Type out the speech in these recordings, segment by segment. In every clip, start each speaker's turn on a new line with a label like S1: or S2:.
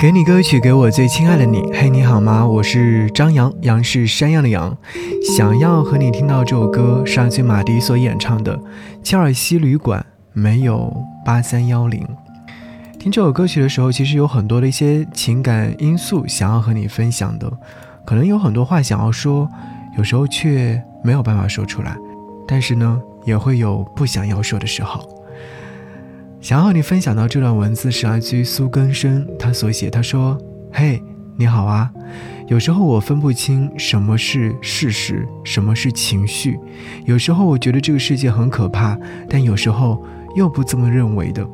S1: 给你歌曲，给我最亲爱的你。嘿，你好吗？我是张扬，杨是山羊的羊。想要和你听到这首歌，是阿崔马迪所演唱的《切尔西旅馆》，没有八三幺零。听这首歌曲的时候，其实有很多的一些情感因素想要和你分享的，可能有很多话想要说，有时候却没有办法说出来。但是呢，也会有不想要说的时候。想要和你分享到这段文字是来自于苏根生，他所写。他说：“嘿，你好啊。有时候我分不清什么是事实，什么是情绪。有时候我觉得这个世界很可怕，但有时候又不这么认为的。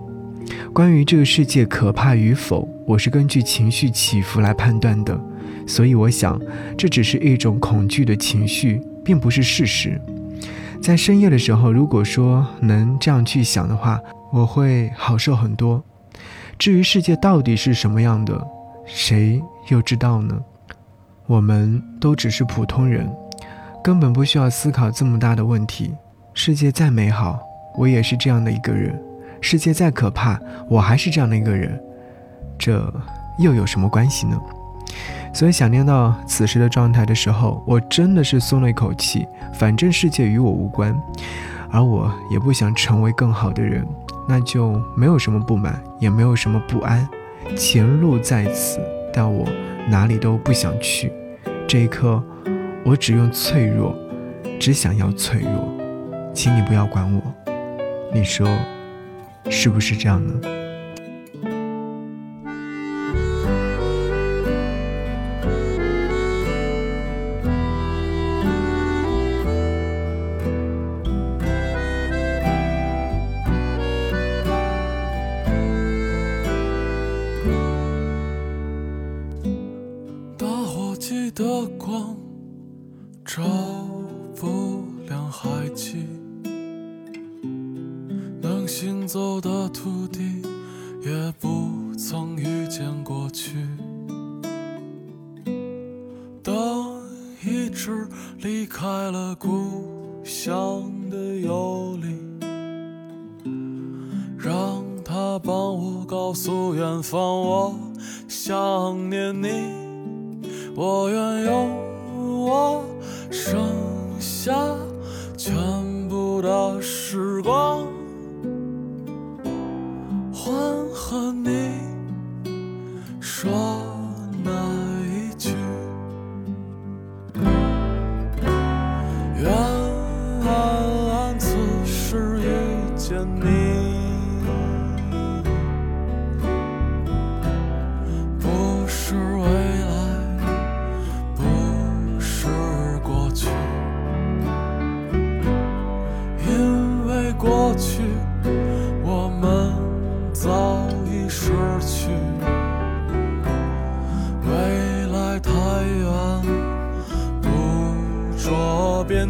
S1: 关于这个世界可怕与否，我是根据情绪起伏来判断的。所以我想，这只是一种恐惧的情绪，并不是事实。在深夜的时候，如果说能这样去想的话。”我会好受很多。至于世界到底是什么样的，谁又知道呢？我们都只是普通人，根本不需要思考这么大的问题。世界再美好，我也是这样的一个人；世界再可怕，我还是这样的一个人。这又有什么关系呢？所以想念到此时的状态的时候，我真的是松了一口气。反正世界与我无关，而我也不想成为更好的人。那就没有什么不满，也没有什么不安。前路在此，但我哪里都不想去。这一刻，我只用脆弱，只想要脆弱。请你不要管我，你说是不是这样呢？
S2: 打火机的光照不亮海基，能行走的土地也不曾遇见过去。当一只离开了故乡的游离，让它帮告诉远方，我想念你。我愿用我剩下全部的时光，换和你说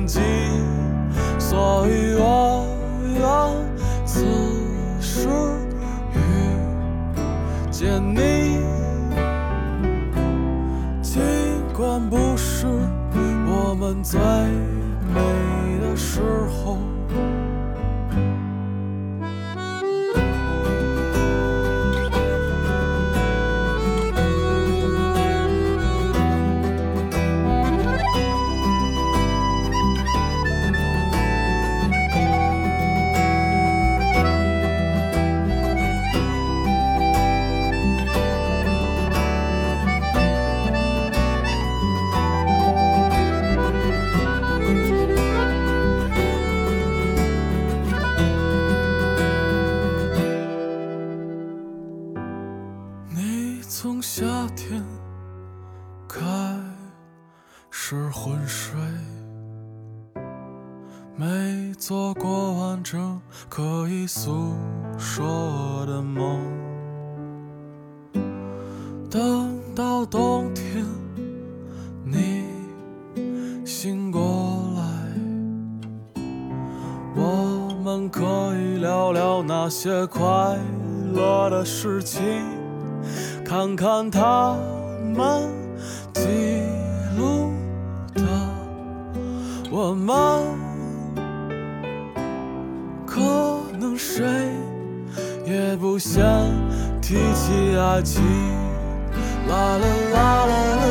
S2: 己，所以我愿此时遇见你，尽管不是我们最夏天开始昏睡，没做过完整可以诉说的梦。等到冬天你醒过来，我们可以聊聊那些快乐的事情。看看他们记录的我们，可能谁也不想提起爱情。啦啦啦啦啦。